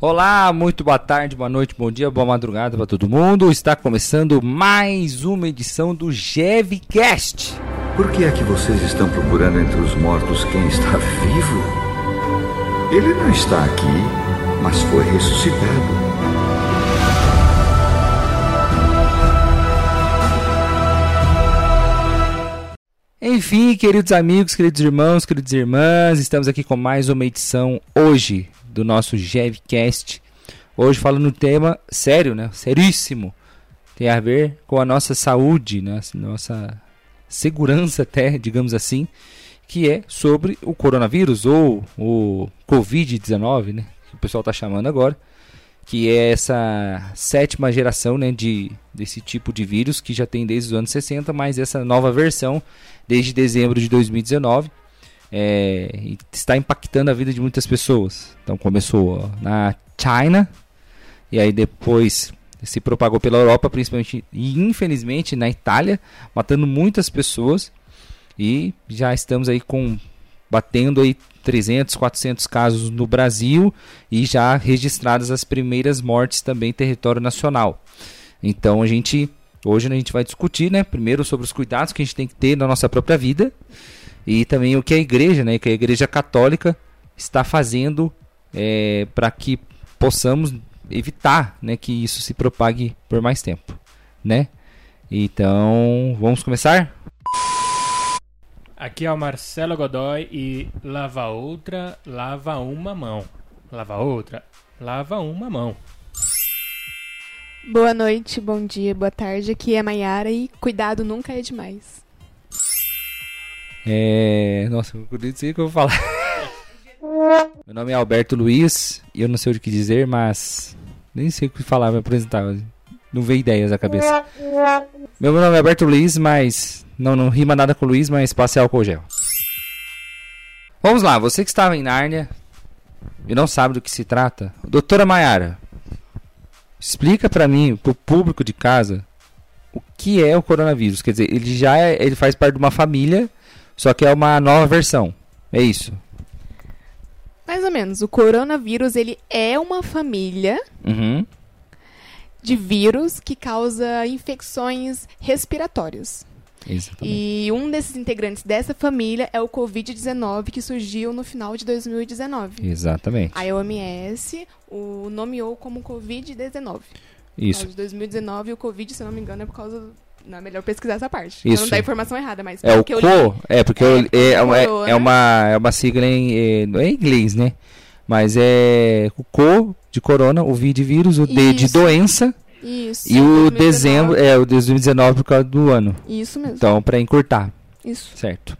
Olá, muito boa tarde, boa noite, bom dia, boa madrugada para todo mundo. Está começando mais uma edição do GevCast. Por que é que vocês estão procurando entre os mortos quem está vivo? Ele não está aqui, mas foi ressuscitado. Enfim, queridos amigos, queridos irmãos, queridas irmãs, estamos aqui com mais uma edição hoje do nosso GevCast. Hoje falando um tema sério, né? Seríssimo. Tem a ver com a nossa saúde, né? nossa segurança até, digamos assim, que é sobre o coronavírus ou o Covid-19, né? Que o pessoal está chamando agora, que é essa sétima geração, né, de desse tipo de vírus que já tem desde os anos 60, mas essa nova versão desde dezembro de 2019 é, está impactando a vida de muitas pessoas. Então começou na China e aí depois se propagou pela Europa, principalmente e infelizmente na Itália, matando muitas pessoas e já estamos aí com batendo aí 300, 400 casos no Brasil e já registradas as primeiras mortes também em território nacional. Então a gente hoje a gente vai discutir, né, primeiro sobre os cuidados que a gente tem que ter na nossa própria vida e também o que a igreja, né, que a igreja católica está fazendo é, para que possamos evitar, né, que isso se propague por mais tempo, né? Então, vamos começar? Aqui é o Marcelo Godoy e lava outra, lava uma mão. Lava outra, lava uma mão. Boa noite, bom dia, boa tarde. Aqui é Maiara e cuidado nunca é demais. É. Nossa, eu não sei o que eu vou falar. Meu nome é Alberto Luiz e eu não sei o que dizer, mas. Nem sei o que falar, me apresentar. Não veio ideias na cabeça. Meu nome é Alberto Luiz, mas. Não, não rima nada com Luiz, mas passe álcool gel. Vamos lá, você que estava em Nárnia e não sabe do que se trata, doutora Maiara, explica para mim, pro público de casa, o que é o coronavírus. Quer dizer, ele já é, ele faz parte de uma família só que é uma nova versão. É isso. Mais ou menos. O coronavírus ele é uma família Uhum. de vírus que causa infecções respiratórias. Exatamente. E um desses integrantes dessa família é o Covid-19, que surgiu no final de 2019. Exatamente. A OMS o nomeou como Covid-19. Isso. De 2019 e o Covid, se não me engano, é por causa. Não é melhor pesquisar essa parte. Isso. Pra não dar informação errada, mas. É o que eu li- CO, é porque É, eu- é, é, uma- é uma é uma sigla em é, não é em inglês, né? Mas é o CO de corona, o V de vírus, o D de Isso. doença Isso. e o 2019. dezembro é o 2019 por causa do ano. Isso mesmo. Então, para encurtar, Isso. certo?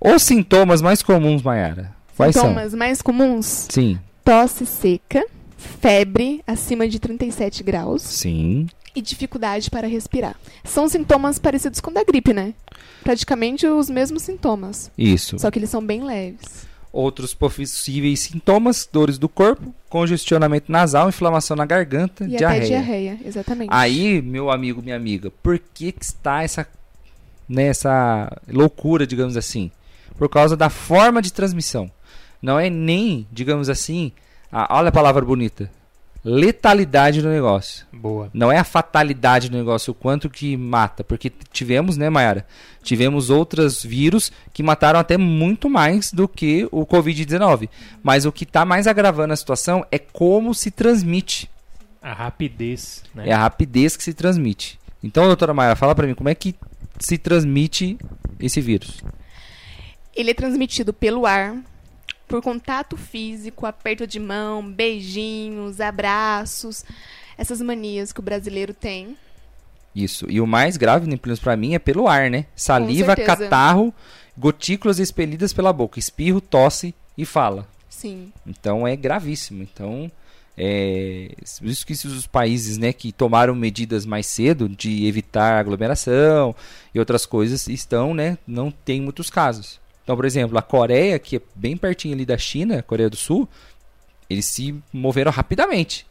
Os sintomas mais comuns, Mayara. Quais Sintomas mais comuns: são? Sim. tosse seca, febre acima de 37 graus Sim. E dificuldade para respirar. São sintomas parecidos com da gripe, né? Praticamente os mesmos sintomas, Isso. só que eles são bem leves. Outros possíveis sintomas: dores do corpo, congestionamento nasal, inflamação na garganta, E diarreia. até diarreia, exatamente. Aí, meu amigo, minha amiga, por que, que está essa, né, essa loucura, digamos assim? Por causa da forma de transmissão. Não é nem, digamos assim, a, olha a palavra bonita, letalidade do negócio. Boa. Não é a fatalidade do negócio, o quanto que mata. Porque tivemos, né, Mayara? Tivemos outros vírus que mataram até muito mais do que o Covid-19. Mas o que está mais agravando a situação é como se transmite. A rapidez, né? É a rapidez que se transmite. Então, doutora Mayara, fala pra mim, como é que se transmite esse vírus? Ele é transmitido pelo ar, por contato físico, aperto de mão, beijinhos, abraços, essas manias que o brasileiro tem. Isso. E o mais grave, né, pelo menos pra mim, é pelo ar, né? Saliva, catarro, gotículas expelidas pela boca, espirro, tosse e fala. Sim. Então é gravíssimo. Então, é, isso que os países né, que tomaram medidas mais cedo de evitar aglomeração e outras coisas estão, né, não tem muitos casos. Então, por exemplo, a Coreia, que é bem pertinho ali da China, Coreia do Sul, eles se moveram rapidamente.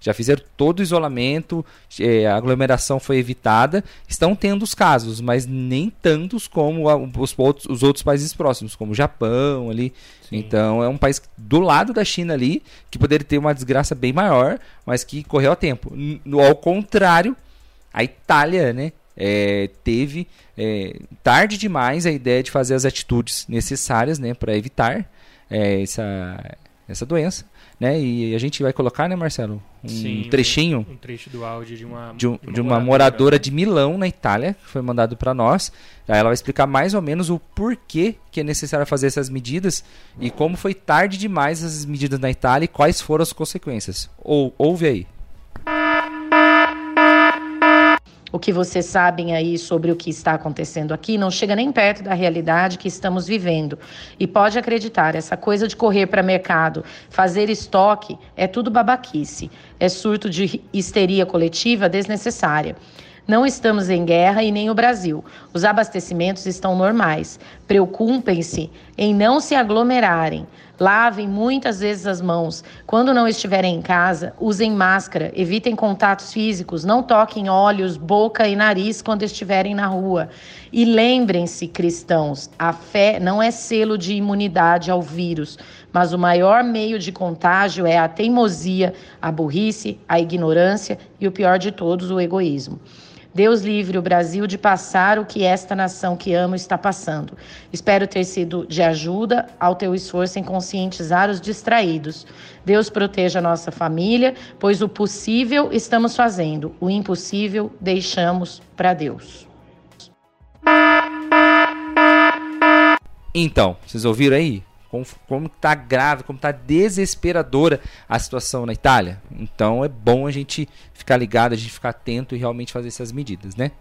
Já fizeram todo o isolamento, é, a aglomeração foi evitada. Estão tendo os casos, mas nem tantos como a, os, outros, os outros países próximos, como o Japão ali. Sim. Então é um país do lado da China ali, que poderia ter uma desgraça bem maior, mas que correu a tempo. No, ao contrário, a Itália, né? É, teve é, tarde demais a ideia de fazer as atitudes necessárias né, para evitar é, essa, essa doença. Né? E a gente vai colocar, né, Marcelo? Um Sim, trechinho. Um, um, trecho do áudio de uma, de, um, de uma, moradora, moradora de Milão, na Itália, que foi mandado para nós. Aí ela vai explicar mais ou menos o porquê que é necessário fazer essas medidas e como foi tarde demais essas medidas na Itália e quais foram as consequências. Ou, ouve aí. O que vocês sabem aí sobre o que está acontecendo aqui não chega nem perto da realidade que estamos vivendo. E pode acreditar, essa coisa de correr para mercado, fazer estoque, é tudo babaquice. É surto de histeria coletiva desnecessária. Não estamos em guerra e nem o Brasil. Os abastecimentos estão normais. Preocupem-se em não se aglomerarem. Lavem muitas vezes as mãos. Quando não estiverem em casa, usem máscara, evitem contatos físicos, não toquem olhos, boca e nariz quando estiverem na rua. E lembrem-se, cristãos, a fé não é selo de imunidade ao vírus, mas o maior meio de contágio é a teimosia, a burrice, a ignorância e o pior de todos, o egoísmo. Deus livre o Brasil de passar o que esta nação que amo está passando. Espero ter sido de ajuda ao teu esforço em conscientizar os distraídos. Deus proteja a nossa família, pois o possível estamos fazendo, o impossível deixamos para Deus. Então, vocês ouviram aí? Como, como tá grave, como tá desesperadora a situação na Itália. Então é bom a gente ficar ligado, a gente ficar atento e realmente fazer essas medidas, né?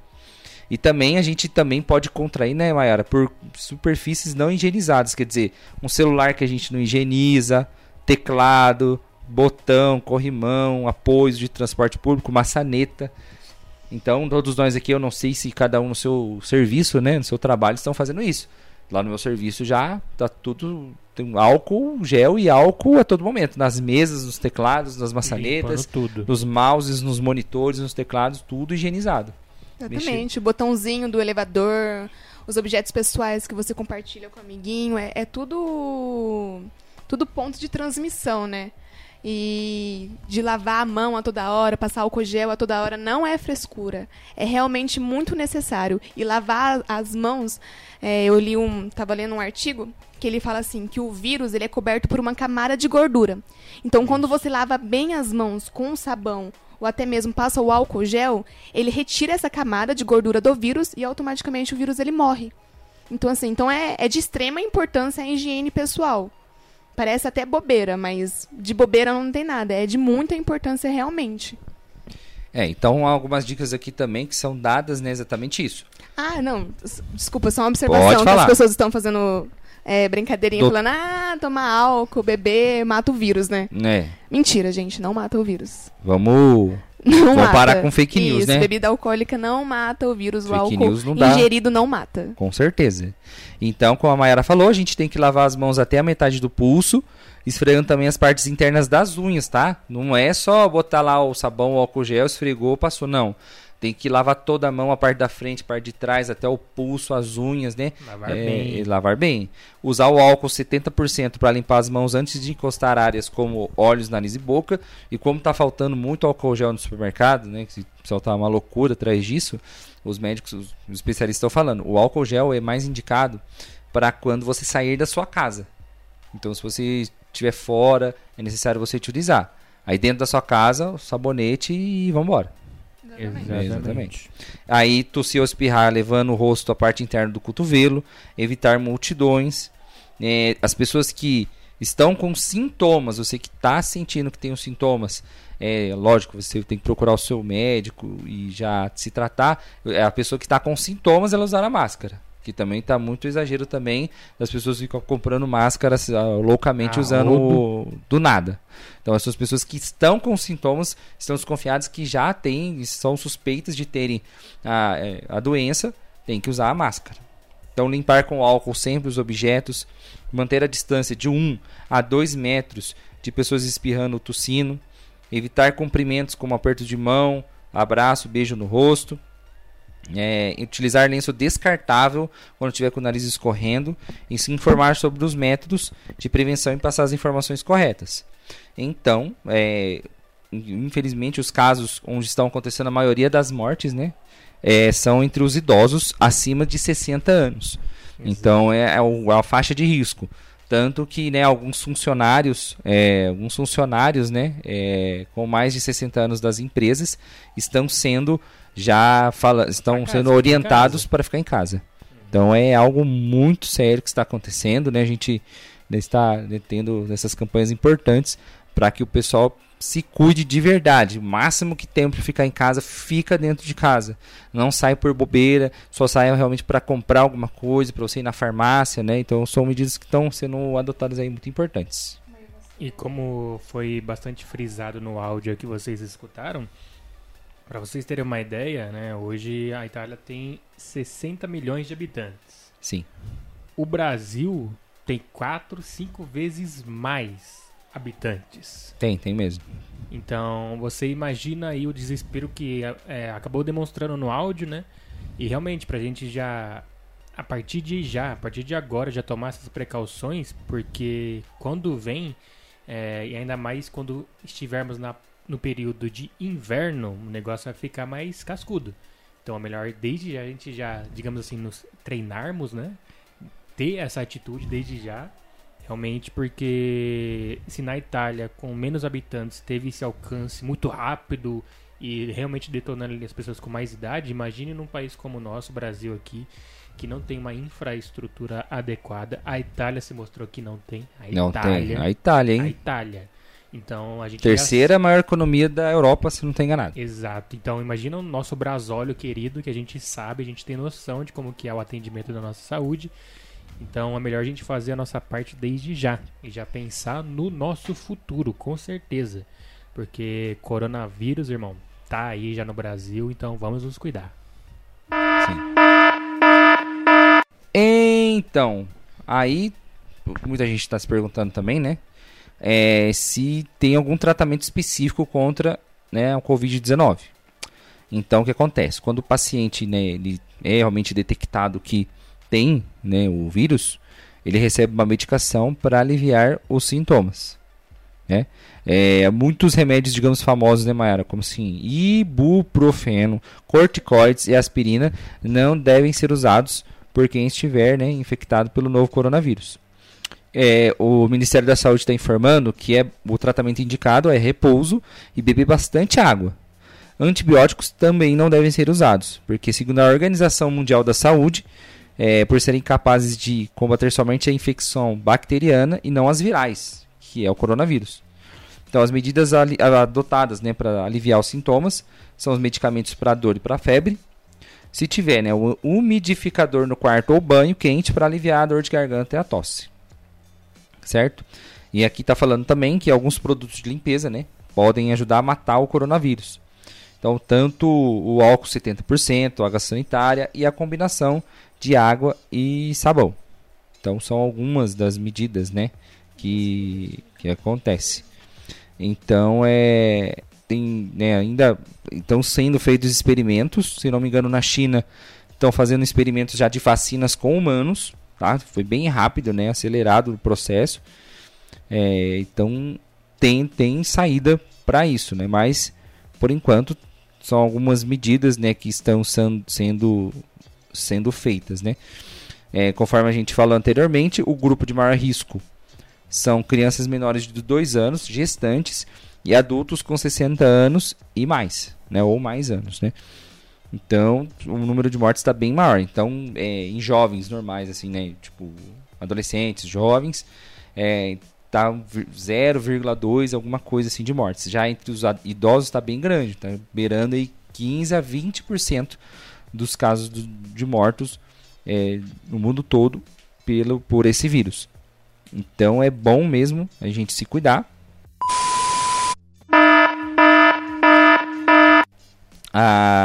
E também a gente também pode contrair, né, Mayara, por superfícies não higienizadas, quer dizer, um celular que a gente não higieniza, teclado, botão, corrimão, apoio de transporte público, maçaneta. Então, todos nós aqui, eu não sei se cada um no seu serviço, né, no seu trabalho, estão fazendo isso. Lá no meu serviço já tá tudo tem álcool, gel e álcool a todo momento. Nas mesas, nos teclados, nas maçanetas, nos mouses, nos monitores, nos teclados, tudo higienizado. Exatamente. O botãozinho do elevador, os objetos pessoais que você compartilha com o amiguinho, é, é tudo tudo ponto de transmissão, né? E de lavar a mão a toda hora, passar álcool gel a toda hora, não é frescura. É realmente muito necessário. E lavar as mãos, é, eu li um. estava lendo um artigo que ele fala assim que o vírus ele é coberto por uma camada de gordura. Então, quando você lava bem as mãos com sabão ou até mesmo passa o álcool gel, ele retira essa camada de gordura do vírus e automaticamente o vírus ele morre. Então, assim, então é, é de extrema importância a higiene pessoal. Parece até bobeira, mas de bobeira não tem nada. É de muita importância realmente. É, então algumas dicas aqui também que são dadas, né, exatamente isso. Ah, não, desculpa, só uma observação que as pessoas estão fazendo é, brincadeirinha Do... falando, ah, tomar álcool, beber, mata o vírus, né? É. Mentira, gente, não mata o vírus. Vamos. Não Vamos mata. parar com fake news, Isso, né? bebida alcoólica não mata o vírus, fake o álcool não ingerido não mata. Com certeza. Então, como a Mayara falou, a gente tem que lavar as mãos até a metade do pulso, esfregando também as partes internas das unhas, tá? Não é só botar lá o sabão, o álcool gel, esfregou, passou, não. Tem que lavar toda a mão, a parte da frente, a parte de trás, até o pulso, as unhas, né? Lavar é, bem. Lavar bem. Usar o álcool 70% para limpar as mãos antes de encostar áreas como olhos, nariz e boca. E como está faltando muito álcool gel no supermercado, né? Que o pessoal tá uma loucura atrás disso. Os médicos, os especialistas estão falando. O álcool gel é mais indicado para quando você sair da sua casa. Então, se você estiver fora, é necessário você utilizar. Aí dentro da sua casa, o sabonete e vamos embora. Exatamente. Exatamente. Aí tossir ou espirrar, levando o rosto à parte interna do cotovelo, evitar multidões. É, as pessoas que estão com sintomas, você que está sentindo que tem os sintomas, é lógico, você tem que procurar o seu médico e já se tratar. É a pessoa que está com sintomas, ela usar a máscara que também está muito exagero também das pessoas ficam comprando máscaras uh, loucamente ah, usando do nada. Então essas pessoas que estão com sintomas estão desconfiadas que já têm, são suspeitas de terem a, é, a doença, tem que usar a máscara. Então limpar com álcool sempre os objetos, manter a distância de 1 a 2 metros de pessoas espirrando, tossindo, Evitar cumprimentos como aperto de mão, abraço, beijo no rosto. É, utilizar lenço descartável quando tiver com o nariz escorrendo e se informar sobre os métodos de prevenção e passar as informações corretas. Então, é, infelizmente, os casos onde estão acontecendo a maioria das mortes, né, é, são entre os idosos acima de 60 anos. Então, é, é, é a faixa de risco. Tanto que né, alguns funcionários, é, alguns funcionários né, é, com mais de 60 anos das empresas estão sendo já fala, estão casa, sendo orientados para ficar em casa. Então é algo muito sério que está acontecendo, né? A gente está tendo essas campanhas importantes para que o pessoal se cuide de verdade. O máximo que tem para ficar em casa, fica dentro de casa. Não sai por bobeira, só sai realmente para comprar alguma coisa, para você ir na farmácia, né? Então são medidas que estão sendo adotadas aí muito importantes. E como foi bastante frisado no áudio que vocês escutaram, para vocês terem uma ideia, né, hoje a Itália tem 60 milhões de habitantes. Sim. O Brasil tem 4, 5 vezes mais habitantes. Tem, tem mesmo. Então, você imagina aí o desespero que é, acabou demonstrando no áudio, né? E realmente, pra gente já, a partir de já, a partir de agora, já tomar essas precauções, porque quando vem, é, e ainda mais quando estivermos na, no período de inverno, o negócio vai ficar mais cascudo. Então, é melhor desde já a gente já, digamos assim, nos treinarmos, né? Ter essa atitude desde já Realmente, porque se na Itália, com menos habitantes, teve esse alcance muito rápido e realmente detonando as pessoas com mais idade, imagine num país como o nosso, Brasil aqui, que não tem uma infraestrutura adequada. A Itália se mostrou que não tem. A não Itália, tem. A Itália, hein? A Itália. Então a gente terceira já... maior economia da Europa, se não tem enganado. Exato. Então imagina o nosso brasólio querido, que a gente sabe, a gente tem noção de como que é o atendimento da nossa saúde. Então é melhor a gente fazer a nossa parte desde já e já pensar no nosso futuro, com certeza. Porque coronavírus, irmão, tá aí já no Brasil, então vamos nos cuidar. Sim. Então, aí muita gente está se perguntando também, né? É, se tem algum tratamento específico contra né, o Covid-19. Então, o que acontece? Quando o paciente né, ele é realmente detectado que tem né, o vírus, ele recebe uma medicação para aliviar os sintomas. Né? É, muitos remédios, digamos, famosos, né, Mayara? Como assim, ibuprofeno, corticoides e aspirina não devem ser usados por quem estiver né, infectado pelo novo coronavírus. É, o Ministério da Saúde está informando que é, o tratamento indicado é repouso e beber bastante água. Antibióticos também não devem ser usados, porque, segundo a Organização Mundial da Saúde, é, por serem capazes de combater somente a infecção bacteriana e não as virais, que é o coronavírus. Então, as medidas adotadas né, para aliviar os sintomas são os medicamentos para dor e para febre. Se tiver né, um umidificador no quarto ou banho quente para aliviar a dor de garganta e a tosse. Certo? E aqui está falando também que alguns produtos de limpeza né, podem ajudar a matar o coronavírus. Então, tanto o álcool 70%, a água sanitária e a combinação de água e sabão. Então são algumas das medidas, né, que que acontece. Então é tem, né, ainda estão sendo feitos experimentos, se não me engano, na China estão fazendo experimentos já de vacinas com humanos, tá? Foi bem rápido, né, acelerado o processo. É, então tem tem saída para isso, né? Mas por enquanto são algumas medidas, né, que estão sendo sendo feitas, né? É, conforme a gente falou anteriormente, o grupo de maior risco são crianças menores de 2 anos, gestantes e adultos com 60 anos e mais, né? Ou mais anos, né? Então, o número de mortes está bem maior. Então, é, em jovens normais, assim, né? Tipo, adolescentes, jovens, é, tá 0,2 alguma coisa assim de mortes. Já entre os idosos está bem grande, tá beirando aí 15 a 20% dos casos de mortos é, no mundo todo pelo, por esse vírus. Então é bom mesmo a gente se cuidar. A,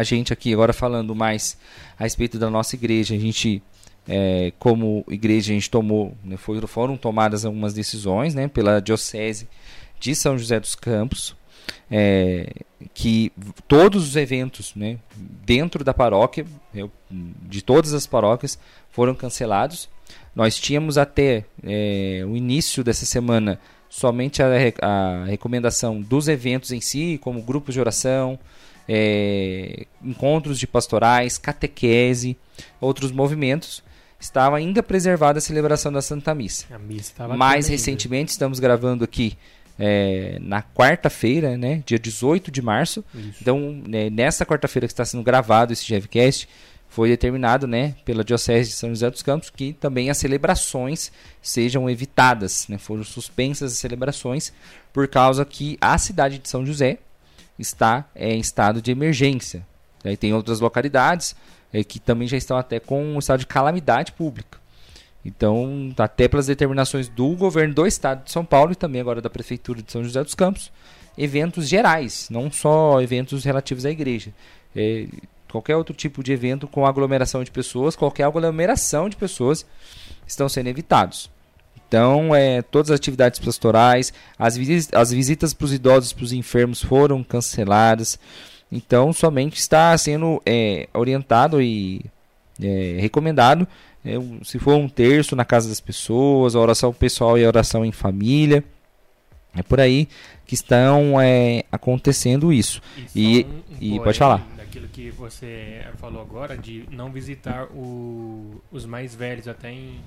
a gente aqui agora falando mais a respeito da nossa igreja, a gente é, como igreja a gente tomou, né, foram tomadas algumas decisões né, pela diocese de São José dos Campos é, que todos os eventos né, dentro da paróquia, eu, de todas as paróquias, foram cancelados. Nós tínhamos até é, o início dessa semana somente a, a, recomendação dos eventos em si, como grupos de oração, é, encontros de pastorais, catequese, outros movimentos. Estava ainda preservada a celebração da Santa Missa. Mais recentemente, estamos gravando aqui é, na quarta-feira, né, dia 18 de março. Isso. Então, né, nessa quarta-feira que está sendo gravado esse GevCast, foi determinado né, pela Diocese de São José dos Campos que também as celebrações sejam evitadas. Né, foram suspensas as celebrações por causa que a cidade de São José está é, em estado de emergência. Aí tem outras localidades é, que também já estão até com um estado de calamidade pública. Então, até pelas determinações do governo do estado de São Paulo e também agora da prefeitura de São José dos Campos, eventos gerais, não só eventos relativos à igreja. É, qualquer outro tipo de evento com aglomeração de pessoas, qualquer aglomeração de pessoas estão sendo evitados. Então, é, todas as atividades pastorais, as, visitas, as visitas para os idosos, para os enfermos foram canceladas. Então, somente está sendo é, orientado e é, recomendado é, se for um terço na casa das pessoas, a oração pessoal e a oração em família. É por aí que estão é, acontecendo isso. E, e, e pode falar. Daquilo que você falou agora, de não visitar o, os mais velhos até em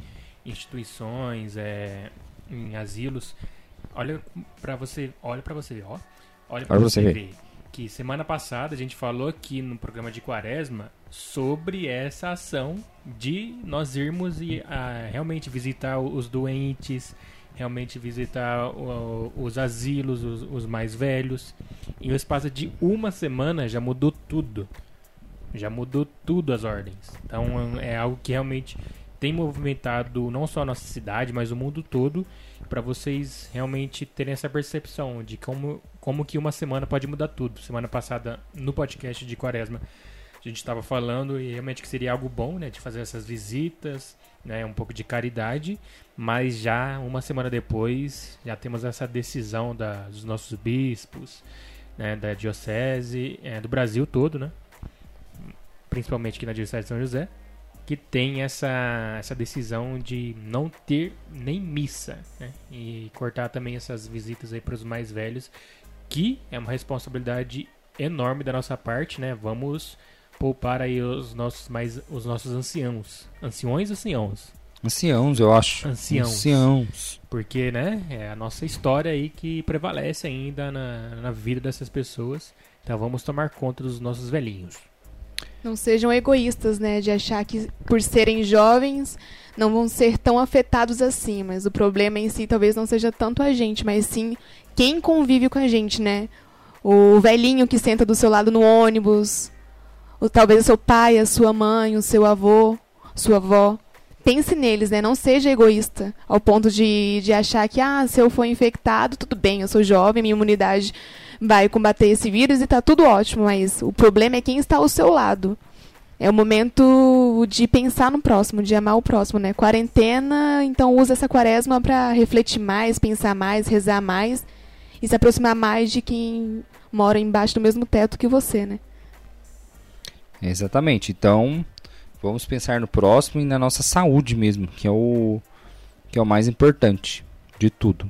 instituições, é, em asilos. Olha para você, olha para você ó. Olha para você, você ver. ver que semana passada a gente falou aqui no programa de Quaresma sobre essa ação de nós irmos e uh, realmente visitar os doentes, realmente visitar uh, os asilos, os, os, mais velhos. Em um espaço de uma semana já mudou tudo. Já mudou tudo as ordens. Então é algo que realmente tem movimentado não só a nossa cidade, mas o mundo todo, para vocês realmente terem essa percepção de como, como que uma semana pode mudar tudo. Semana passada, no podcast de Quaresma, a gente estava falando e realmente que seria algo bom, né, de fazer essas visitas, né, um pouco de caridade, mas já uma semana depois já temos essa decisão da, dos nossos bispos, né, da diocese, é, do Brasil todo, né, principalmente aqui na diocese de São José, que tem essa, essa decisão de não ter nem missa, né, e cortar também essas visitas aí para os mais velhos, que é uma responsabilidade enorme da nossa parte, né? Vamos poupar aí os nossos mais os nossos anciãos. Anciões ou anciãos? Anciãos, eu acho. Anciãos. Anciãos. Porque, né, é a nossa história aí que prevalece ainda na, na vida dessas pessoas. Então vamos tomar conta dos nossos velhinhos. Não sejam egoístas, né, de achar que por serem jovens não vão ser tão afetados assim, mas o problema em si talvez não seja tanto a gente, mas sim quem convive com a gente, né? O velhinho que senta do seu lado no ônibus, ou talvez o seu pai, a sua mãe, o seu avô, sua avó. Pense neles, né? Não seja egoísta ao ponto de, de achar que, ah, se eu for infectado, tudo bem, eu sou jovem, minha imunidade vai combater esse vírus e tá tudo ótimo, mas o problema é quem está ao seu lado. É o momento de pensar no próximo, de amar o próximo, né? Quarentena, então usa essa quaresma para refletir mais, pensar mais, rezar mais e se aproximar mais de quem mora embaixo do mesmo teto que você, né? Exatamente. Então, vamos pensar no próximo e na nossa saúde mesmo, que é o que é o mais importante de tudo.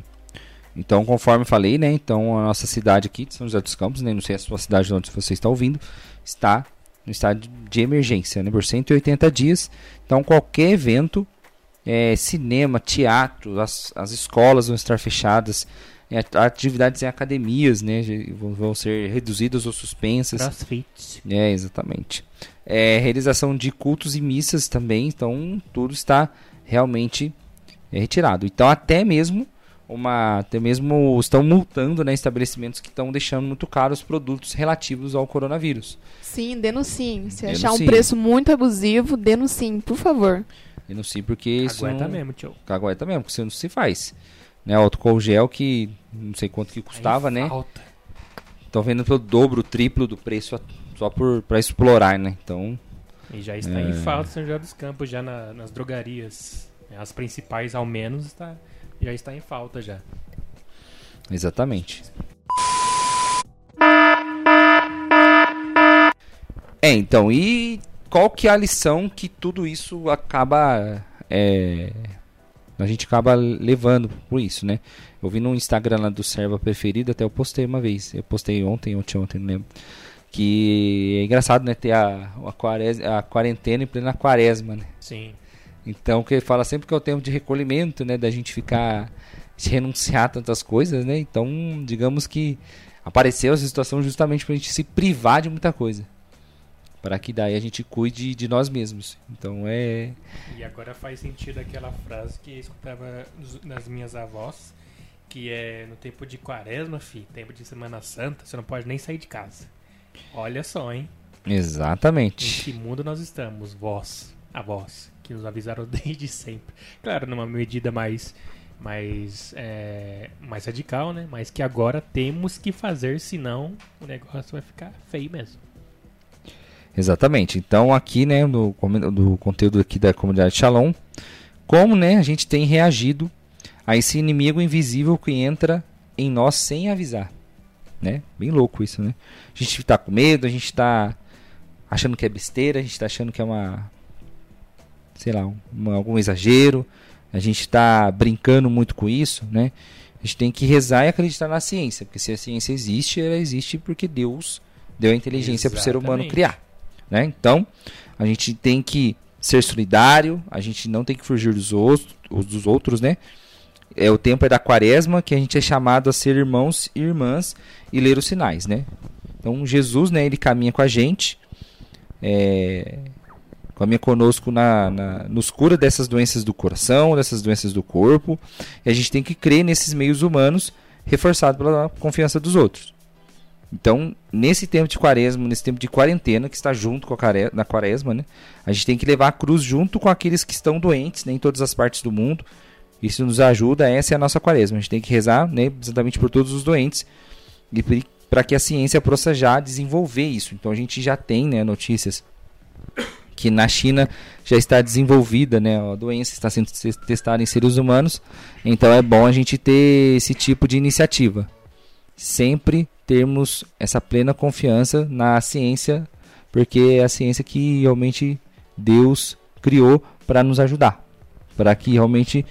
Então, conforme falei, né? Então, a nossa cidade aqui de São José dos Campos, né, não sei a sua cidade de onde você está ouvindo, está no estado de emergência, né, por 180 dias. Então, qualquer evento, é, cinema, teatro, as, as escolas vão estar fechadas, atividades em academias, né, vão ser reduzidas ou suspensas. Crossfit. É, exatamente. É, realização de cultos e missas também, então tudo está realmente é, retirado. Então até mesmo uma até mesmo estão multando né, estabelecimentos que estão deixando muito caros os produtos relativos ao coronavírus. Sim, denunciem. Se denunciem. achar um preço muito abusivo, denunciem, por favor. Denuncie porque Aguenta não... mesmo, tio. Aguenta mesmo, porque isso não se faz né, o álcool gel que não sei quanto que custava, Aí né? Estão vendo pelo dobro, triplo do preço só por para explorar, né? Então e já está é... em falta São José dos Campos já na, nas drogarias, né, as principais ao menos está já está em falta já. Exatamente. É, então, e qual que é a lição que tudo isso acaba é, a gente acaba levando por isso, né? Eu vi no Instagram lá do Serva Preferido, até eu postei uma vez. Eu postei ontem, ontem, ontem, não lembro. Que é engraçado, né? Ter a, a, quaresma, a quarentena em plena quaresma, né? Sim. Então, que ele fala sempre que é o tempo de recolhimento, né? Da gente ficar. de renunciar a tantas coisas, né? Então, digamos que apareceu essa situação justamente para a gente se privar de muita coisa. Para que daí a gente cuide de nós mesmos. Então é. E agora faz sentido aquela frase que eu escutava nas minhas avós, que é no tempo de quaresma, fi, tempo de Semana Santa, você não pode nem sair de casa. Olha só, hein? Exatamente. Em que mundo nós estamos, vós, avós, que nos avisaram desde sempre. Claro, numa medida mais mais, é, mais radical, né? Mas que agora temos que fazer, senão o negócio vai ficar feio mesmo. Exatamente. Então aqui, né, do, do conteúdo aqui da comunidade Shalom, como, né, a gente tem reagido a esse inimigo invisível que entra em nós sem avisar, né? Bem louco isso, né? A gente está com medo, a gente está achando que é besteira, a gente está achando que é uma, sei lá, uma, algum exagero, a gente está brincando muito com isso, né? A gente tem que rezar e acreditar na ciência, porque se a ciência existe, ela existe porque Deus deu a inteligência para o ser humano criar. Né? Então, a gente tem que ser solidário, a gente não tem que fugir dos outros, dos outros, né? É o tempo é da quaresma que a gente é chamado a ser irmãos e irmãs e ler os sinais, né? Então Jesus, né, ele caminha com a gente, é, caminha conosco na, na, nos cura dessas doenças do coração, dessas doenças do corpo, e a gente tem que crer nesses meios humanos, reforçado pela confiança dos outros. Então, nesse tempo de quaresma, nesse tempo de quarentena, que está junto com a na quaresma, né, a gente tem que levar a cruz junto com aqueles que estão doentes né, em todas as partes do mundo. Isso nos ajuda, essa é a nossa quaresma. A gente tem que rezar né, exatamente por todos os doentes e para que a ciência possa já desenvolver isso. Então, a gente já tem né, notícias que na China já está desenvolvida, né, a doença está sendo testada em seres humanos. Então, é bom a gente ter esse tipo de iniciativa. Sempre termos essa plena confiança na ciência, porque é a ciência que realmente Deus criou para nos ajudar, para que realmente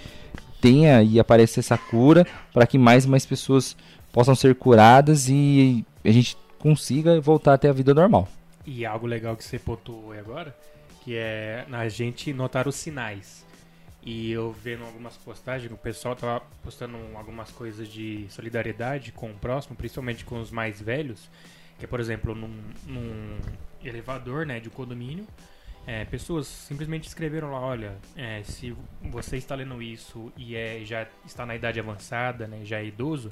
tenha e apareça essa cura, para que mais e mais pessoas possam ser curadas e a gente consiga voltar até a vida normal. E algo legal que você pontuou agora, que é na gente notar os sinais. E eu vendo algumas postagens, o pessoal tava postando algumas coisas de solidariedade com o próximo, principalmente com os mais velhos. Que é, por exemplo, num, num elevador né, de um condomínio, é, pessoas simplesmente escreveram lá, olha, é, se você está lendo isso e é, já está na idade avançada, né, já é idoso,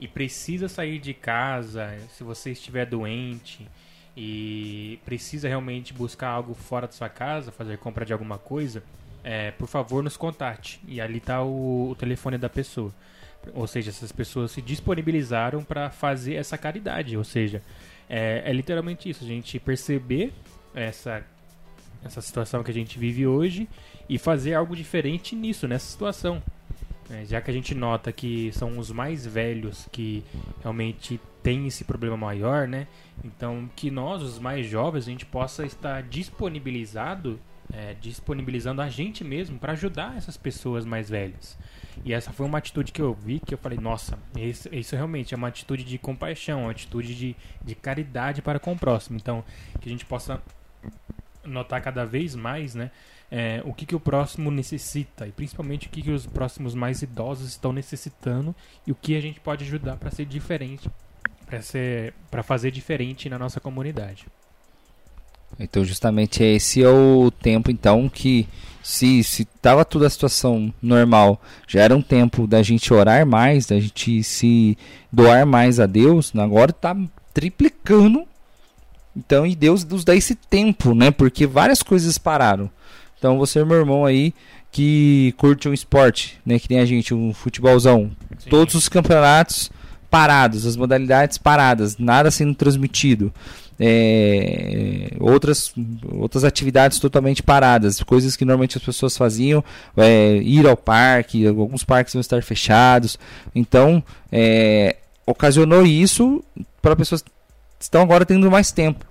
e precisa sair de casa, se você estiver doente e precisa realmente buscar algo fora da sua casa, fazer compra de alguma coisa, é, por favor nos contate. E ali está o, o, telefone da pessoa. Ou seja, essas pessoas se disponibilizaram para fazer essa caridade. Ou seja, é, é, literalmente isso, a gente perceber essa, essa situação que a gente vive hoje e fazer algo diferente nisso, nessa situação. É, já que a gente nota que são os mais velhos que realmente têm esse problema maior, né? Então, que nós, os mais jovens, a gente possa estar disponibilizado é, disponibilizando a gente mesmo para ajudar essas pessoas mais velhas. E essa foi uma atitude que eu vi que eu falei, nossa, isso, isso realmente é uma atitude de compaixão, uma atitude de, de caridade para com o próximo. Então, que a gente possa notar cada vez mais, né? É, o que, que o próximo necessita e principalmente o que, que os próximos mais idosos estão necessitando e o que a gente pode ajudar para ser diferente, para fazer diferente na nossa comunidade. Então, justamente esse é o tempo então que se se tava toda a situação normal, já era um tempo da gente orar mais, da gente se doar mais a Deus, agora está triplicando. Então, e Deus nos dá esse tempo, né? Porque várias coisas pararam. Então, você, meu irmão aí, que curte um esporte, né? Que tem a gente, um futebolzão. Sim. Todos os campeonatos parados, as modalidades paradas, nada sendo transmitido é, outras, outras atividades totalmente paradas, coisas que normalmente as pessoas faziam, é, ir ao parque, alguns parques vão estar fechados. Então, é, ocasionou isso para pessoas que estão agora tendo mais tempo.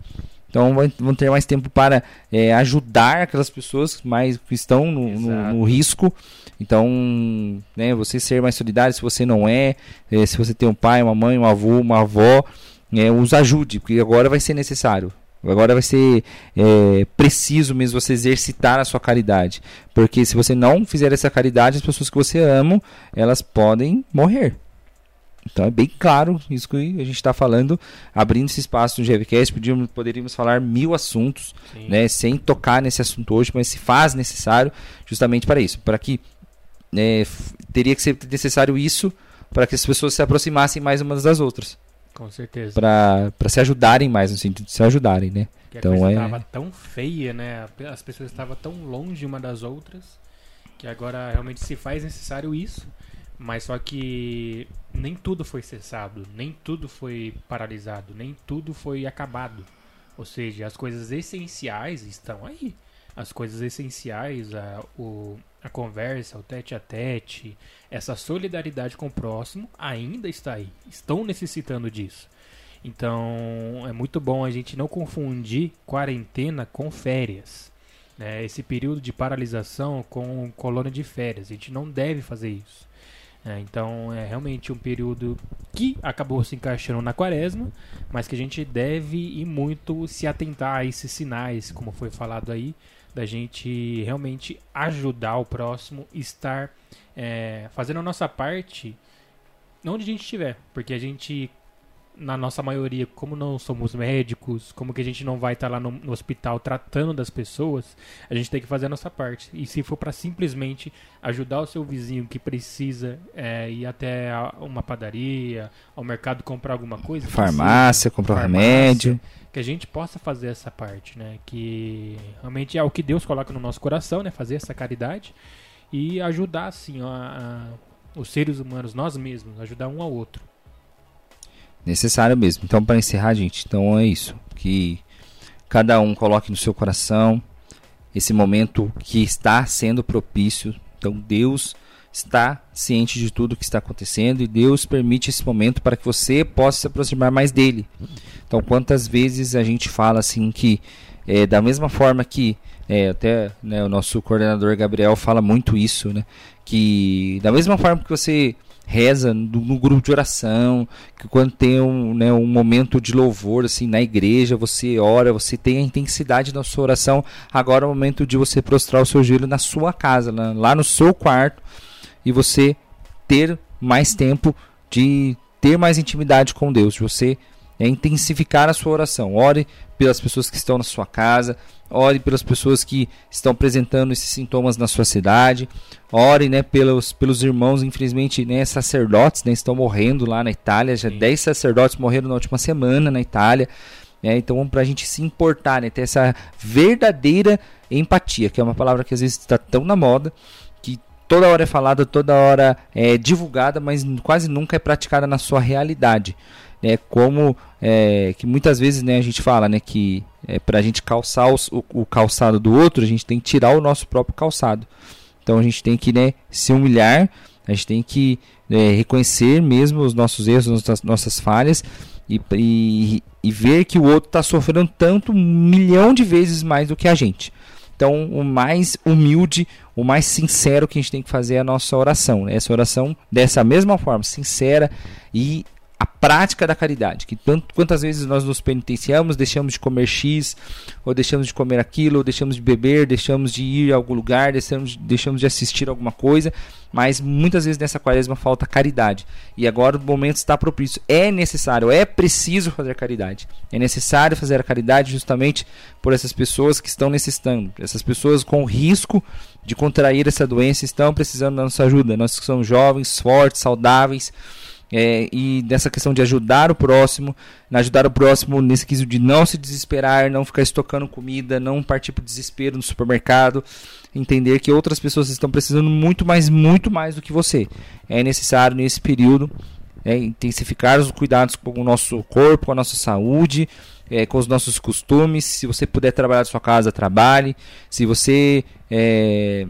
Então vão ter mais tempo para é, ajudar aquelas pessoas mais que estão no, no- no risco. Então, né, você ser mais solidário se você não é, é, se você tem um pai, uma mãe, um avô, uma avó, é, os ajude, porque agora vai ser necessário. Agora vai ser é, preciso mesmo você exercitar a sua caridade. Porque se você não fizer essa caridade, as pessoas que você ama, elas podem morrer. Então é bem claro isso que a gente está falando, abrindo esse espaço no GVCast, podíamos, poderíamos falar mil assuntos, Sim. né, sem tocar nesse assunto hoje, mas se faz necessário justamente para isso, para que né, teria que ser necessário isso para que as pessoas se aproximassem mais umas das outras, Com certeza. para se ajudarem mais, no sentido de se ajudarem, né? Que a Então coisa é- estava tão feia, né? As pessoas estavam tão longe uma das outras que agora realmente se faz necessário isso. Mas só que nem tudo foi cessado, nem tudo foi paralisado, nem tudo foi acabado. Ou seja, as coisas essenciais estão aí. As coisas essenciais, a, o, a conversa, o tete a tete, essa solidariedade com o próximo ainda está aí. Estão necessitando disso. Então é muito bom a gente não confundir quarentena com férias. né? Esse período de paralisação com colônia de férias. A gente não deve fazer isso. né? então é realmente um período que acabou se encaixando na quaresma, mas que a gente deve e muito se atentar a esses sinais, como foi falado aí, da gente realmente ajudar o próximo, estar é, fazendo a nossa parte onde a gente estiver, porque a gente na nossa maioria, como não somos médicos, como que a gente não vai estar lá no, no hospital tratando das pessoas, a gente tem que fazer a nossa parte. E se for para simplesmente ajudar o seu vizinho que precisa é, ir até a- uma padaria, ao mercado comprar alguma coisa, Farmácia, comprar um Farmácia. remédio. Que a gente possa fazer essa parte, né? Que realmente é o que Deus coloca no nosso coração, né? Fazer essa caridade e ajudar, assim, a- a- os seres humanos, nós mesmos, ajudar um ao outro. Necessário mesmo. Então, para encerrar, gente, então é isso. Que cada um coloque no seu coração esse momento que está sendo propício. Então, Deus está ciente de tudo que está acontecendo e Deus permite esse momento para que você possa se aproximar mais dele. Então, quantas vezes a gente fala assim que, é, da mesma forma que é, até né, o nosso coordenador Gabriel fala muito isso, né? Que da mesma forma que você reza no, no grupo de oração, que quando tem um, né, um momento de louvor assim na igreja, você ora, você tem a intensidade da sua oração. Agora é o momento de você prostrar o seu joelho na sua casa, lá no seu quarto, e você ter mais tempo de ter mais intimidade com Deus, de você é, intensificar a sua oração. Ore pelas pessoas que estão na sua casa, ore pelas pessoas que estão apresentando esses sintomas na sua cidade, ore né, pelos, pelos irmãos, infelizmente, né, sacerdotes né, estão morrendo lá na Itália, já Sim. 10 sacerdotes morreram na última semana na Itália. né, então, para a gente se importar, né, ter essa verdadeira empatia, que é uma palavra que às vezes está tão na moda, toda hora é falada, toda hora é divulgada, mas quase nunca é praticada na sua realidade. É como é, que muitas vezes né, a gente fala né, que é, para a gente calçar os- o, o calçado do outro, a gente tem que tirar o nosso próprio calçado. Então a gente tem que né, se humilhar, a gente tem que é, reconhecer mesmo os nossos erros, nossas, nossas falhas e, e, e ver que o outro está sofrendo tanto, um milhão de vezes mais do que a gente. Então, o mais humilde, o mais sincero que a gente tem que fazer é a nossa oração. né? Essa oração, dessa mesma forma, sincera e a prática da caridade. Que tanto, quantas vezes nós nos penitenciamos, deixamos de comer X, ou deixamos de comer aquilo, ou deixamos de beber, deixamos de ir a algum lugar, deixamos, deixamos de assistir alguma coisa, mas muitas vezes nessa quaresma falta caridade. E agora o momento está propício. É necessário, é preciso fazer caridade. É necessário fazer a caridade justamente por essas pessoas que estão necessitando. Essas pessoas com risco de contrair essa doença estão precisando da nossa ajuda. Nós que somos jovens, fortes, saudáveis, é, e nessa questão de ajudar o próximo, na ajudar o próximo nesse quesito de não se desesperar, não ficar estocando comida, não partir para desespero no supermercado, entender que outras pessoas estão precisando muito mais, muito mais do que você. É necessário nesse período é, intensificar os cuidados com o nosso corpo, com a nossa saúde, é, com os nossos costumes. Se você puder trabalhar da sua casa, trabalhe. Se você é,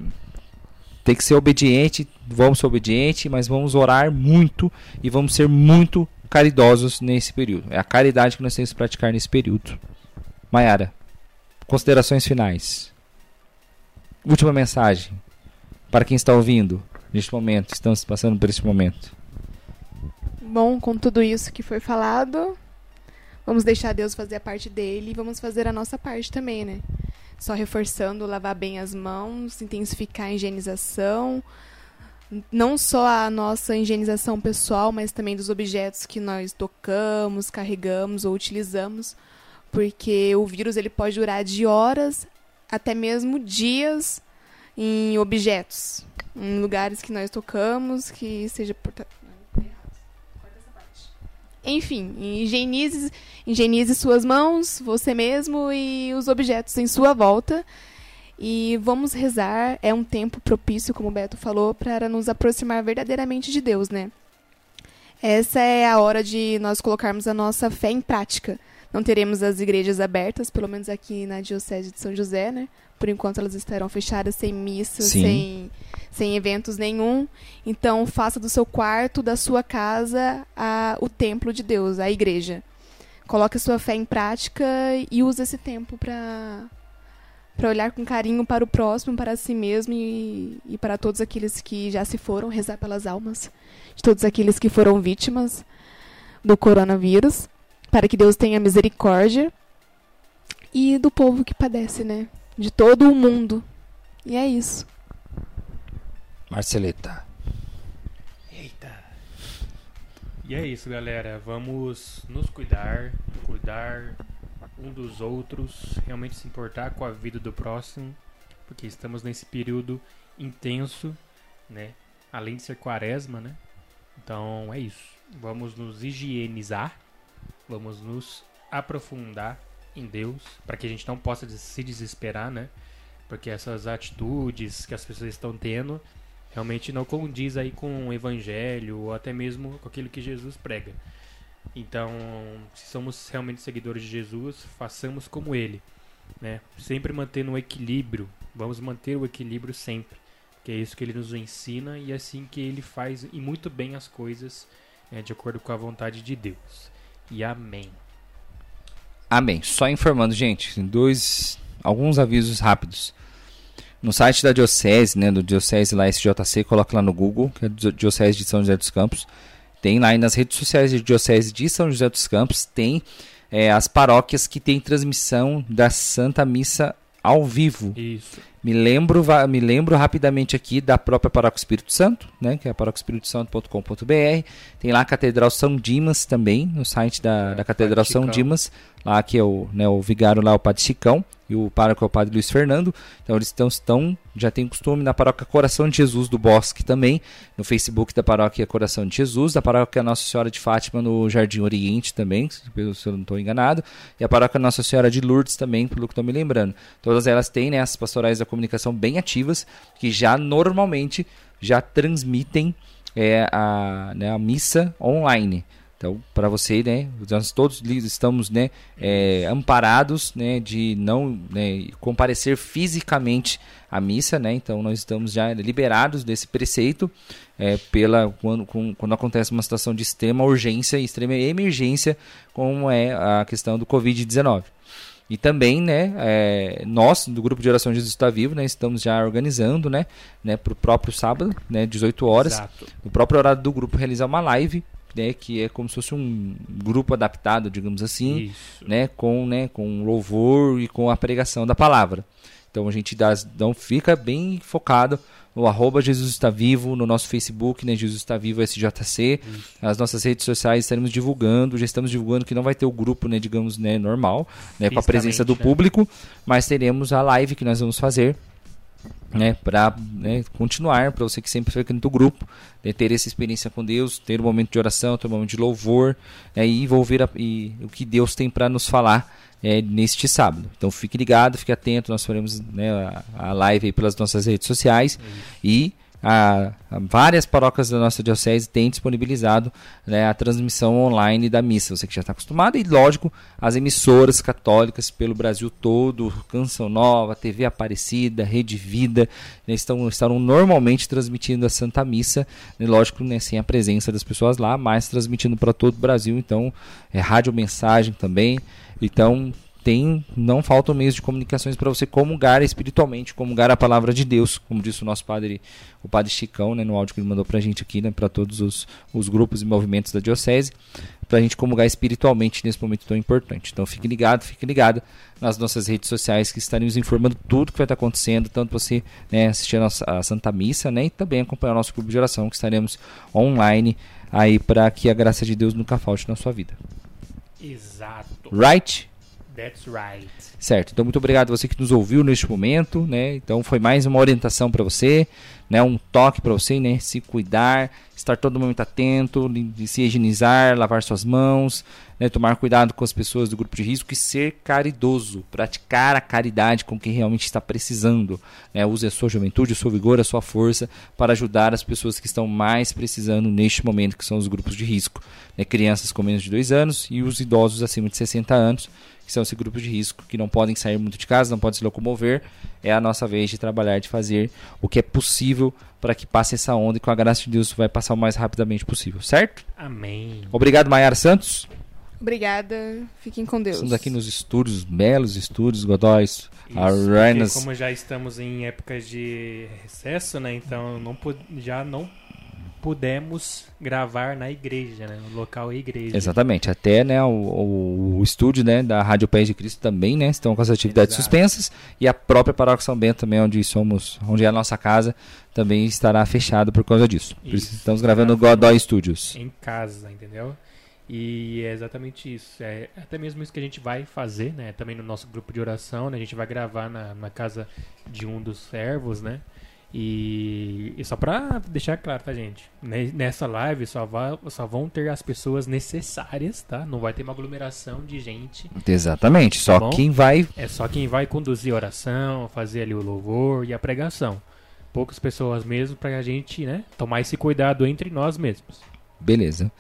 tem que ser obediente, vamos ser obedientes, mas vamos orar muito e vamos ser muito caridosos nesse período. É a caridade que nós temos que praticar nesse período. Mayara, considerações finais. Última mensagem para quem está ouvindo neste momento, estamos passando por esse momento. Bom, com tudo isso que foi falado, vamos deixar Deus fazer a parte dele e vamos fazer a nossa parte também, né? Só reforçando, lavar bem as mãos, intensificar a higienização, não só a nossa higienização pessoal, mas também dos objetos que nós tocamos, carregamos ou utilizamos, porque o vírus ele pode durar de horas até mesmo dias em objetos, em lugares que nós tocamos, que seja. Enfim, higienize, higienize suas mãos, você mesmo e os objetos em sua volta. E vamos rezar, é um tempo propício, como o Beto falou, para nos aproximar verdadeiramente de Deus, né? Essa é a hora de nós colocarmos a nossa fé em prática. Não teremos as igrejas abertas, pelo menos aqui na Diocese de São José, né? Por enquanto elas estarão fechadas, sem missa, sem, sem eventos nenhum. Então, faça do seu quarto, da sua casa, a, o templo de Deus, a igreja. Coloque a sua fé em prática e use esse tempo para para olhar com carinho para o próximo, para si mesmo e, e para todos aqueles que já se foram, rezar pelas almas de todos aqueles que foram vítimas do coronavírus, para que Deus tenha misericórdia e do povo que padece, né? De todo o mundo. E é isso. Marceleta. Eita. E é isso, galera. Vamos nos cuidar, cuidar um dos outros, realmente se importar com a vida do próximo, porque estamos nesse período intenso, né? Além de ser quaresma, né? Então é isso. Vamos nos higienizar, vamos nos aprofundar em Deus, para que a gente não possa se desesperar, né? Porque essas atitudes que as pessoas estão tendo realmente não condiz aí com o evangelho ou até mesmo com aquilo que Jesus prega. Então, se somos realmente seguidores de Jesus, façamos como ele, né? Sempre mantendo o equilíbrio. Vamos manter o equilíbrio sempre, que é isso que ele nos ensina e é assim que ele faz e muito bem as coisas, né, de acordo com a vontade de Deus. E amém. Amém. Só informando, gente, dois alguns avisos rápidos. No site da Diocese, né, do Diocese lá SJC, coloca lá no Google, que é Diocese de São José dos Campos. Tem lá nas redes sociais de Diocese de São José dos Campos, tem é, as paróquias que tem transmissão da Santa Missa ao vivo. Isso. Me lembro, me lembro rapidamente aqui da própria Paróquia Espírito Santo, né, que é paróquiaespiritosanto.com.br. Tem lá a Catedral São Dimas também, no site da, é, da Catedral São Dimas, lá que é o, né, o vigário lá, o Padre Chicão e o pároco é o padre Luiz Fernando. Então eles estão, estão já tem costume na paróquia Coração de Jesus do Bosque também, no Facebook da paróquia Coração de Jesus, da paróquia Nossa Senhora de Fátima no Jardim Oriente também, se eu não estou enganado, e a paróquia Nossa Senhora de Lourdes também, pelo que estou me lembrando. Todas elas têm né, as pastorais da comunicação bem ativas, que já normalmente já transmitem é, a, né, a missa online. Então, para você, né, nós todos estamos, né, é, amparados, né, de não né, comparecer fisicamente à missa, né. Então, nós estamos já liberados desse preceito é, pela quando, com, quando acontece uma situação de extrema urgência extrema emergência, como é a questão do Covid-19. E também, né, é, nós do grupo de oração Jesus está vivo, né, estamos já organizando, né, né, para o próprio sábado, né, 18 horas, Exato. o próprio horário do grupo realizar uma live né, que é como se fosse um grupo adaptado, digamos assim, Isso. né, com, né, com louvor e com a pregação da palavra. Então a gente dá, não fica bem focado no arroba Jesus está vivo, no nosso Facebook, né, Jesus está vivo SJC, Isso. as nossas redes sociais estaremos divulgando, já estamos divulgando que não vai ter o grupo, né, digamos, né, normal, né, com a presença do né? público, mas teremos a live que nós vamos fazer né, para né, continuar, para você que sempre frequenta o grupo, né, ter essa experiência com Deus, ter um momento de oração, ter um momento de louvor né, e envolver a, e, o que Deus tem para nos falar é, neste sábado. Então fique ligado, fique atento, nós faremos né, a, a live pelas nossas redes sociais e a, a várias paróquias da nossa diocese têm disponibilizado né, a transmissão online da missa. Você que já está acostumado, e lógico, as emissoras católicas pelo Brasil todo, Canção Nova, TV Aparecida, Rede Vida, né, estão, estarão normalmente transmitindo a Santa Missa, né, lógico, né, sem a presença das pessoas lá, mas transmitindo para todo o Brasil. Então, é rádio mensagem também. Então, tem, não faltam meios de comunicações para você comungar espiritualmente, comungar a palavra de Deus, como disse o nosso padre, o padre Chicão, né, no áudio que ele mandou para a gente aqui, né, para todos os, os grupos e movimentos da diocese, para a gente comungar espiritualmente nesse momento tão importante. Então fique ligado, fique ligado nas nossas redes sociais que estaremos informando tudo que vai estar acontecendo, tanto você né, assistir a, nossa, a Santa Missa, né, e também acompanhar o nosso grupo de oração que estaremos online aí para que a graça de Deus nunca falte na sua vida. Exato. Right? That's right. Certo. Então muito obrigado a você que nos ouviu neste momento, né? Então foi mais uma orientação para você, né? Um toque para você, né? Se cuidar, estar todo momento atento, se higienizar, lavar suas mãos, né? tomar cuidado com as pessoas do grupo de risco e ser caridoso, praticar a caridade com quem realmente está precisando. Né? Use a sua juventude, o seu vigor, a sua força para ajudar as pessoas que estão mais precisando neste momento, que são os grupos de risco. Né? Crianças com menos de 2 anos e os idosos acima de 60 anos que são esse grupo de risco, que não podem sair muito de casa, não podem se locomover, é a nossa vez de trabalhar, de fazer o que é possível para que passe essa onda e com a graça de Deus vai passar o mais rapidamente possível, certo? Amém. Obrigado, Maiara Santos. Obrigada. Fiquem com Deus. Estamos aqui nos estúdios, belos estúdios, Godóis, Arenas. Como já estamos em épocas de recesso, né? Então não, já não pudemos gravar na igreja, né? No local igreja. Exatamente. Até né, o, o, o estúdio né, da Rádio Pés de Cristo também, né? Estão com as atividades Exato. suspensas. E a própria Paróquia São Bento também, onde somos, onde é a nossa casa, também estará fechado por causa disso. Por isso, estamos gravando no Godoy Studios. Em casa, entendeu? E é exatamente isso. É até mesmo isso que a gente vai fazer, né? Também no nosso grupo de oração, né? A gente vai gravar na, na casa de um dos servos, né? E, e, só pra deixar claro, tá, gente? Nessa live só, vai, só vão ter as pessoas necessárias, tá? Não vai ter uma aglomeração de gente. Exatamente, só tá quem vai. É só quem vai conduzir a oração, fazer ali o louvor e a pregação. Poucas pessoas mesmo pra gente, né? Tomar esse cuidado entre nós mesmos. Beleza.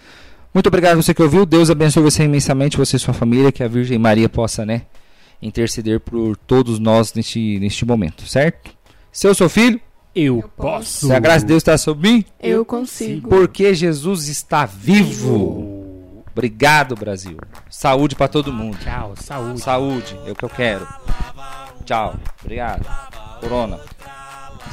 Muito obrigado a você que ouviu. Deus abençoe você imensamente, você e sua família. Que a Virgem Maria possa, né? Interceder por todos nós neste, neste momento, certo? Se eu sou filho eu, posso. Se a graça de Deus está sobre mim, eu consigo. Porque Jesus está vivo. Obrigado, Brasil. Saúde para todo mundo. Tchau, saúde. Saúde, é o que eu quero. Tchau, obrigado. Corona.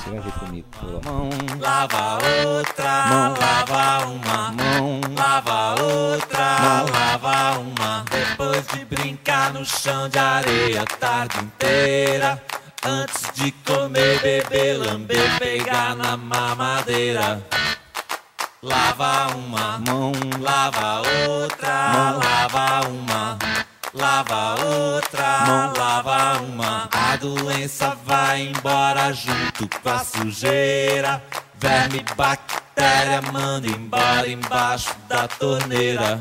Você vai ver comigo. Corona. Mão, lava outra, mão, lava uma, mão, lava outra, mão, lava uma. Depois de brincar no chão de areia a tarde inteira. Antes de comer, beber, lamber, pegar na mamadeira. Lava uma mão, lava outra, mão, lava uma, lava outra, mão, lava uma. A doença vai embora junto com a sujeira. Verme, bactéria, manda embora embaixo da torneira.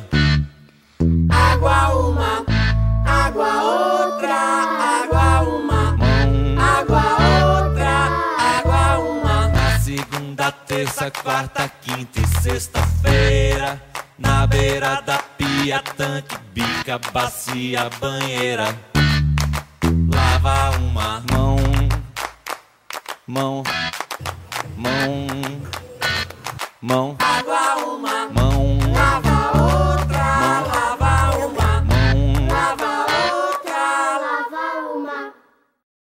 Água uma, água outra, terça, quarta, quinta e sexta-feira. Na beira da pia, tanque, bica, bacia, banheira. Lava uma mão, mão, mão, mão. Água uma mão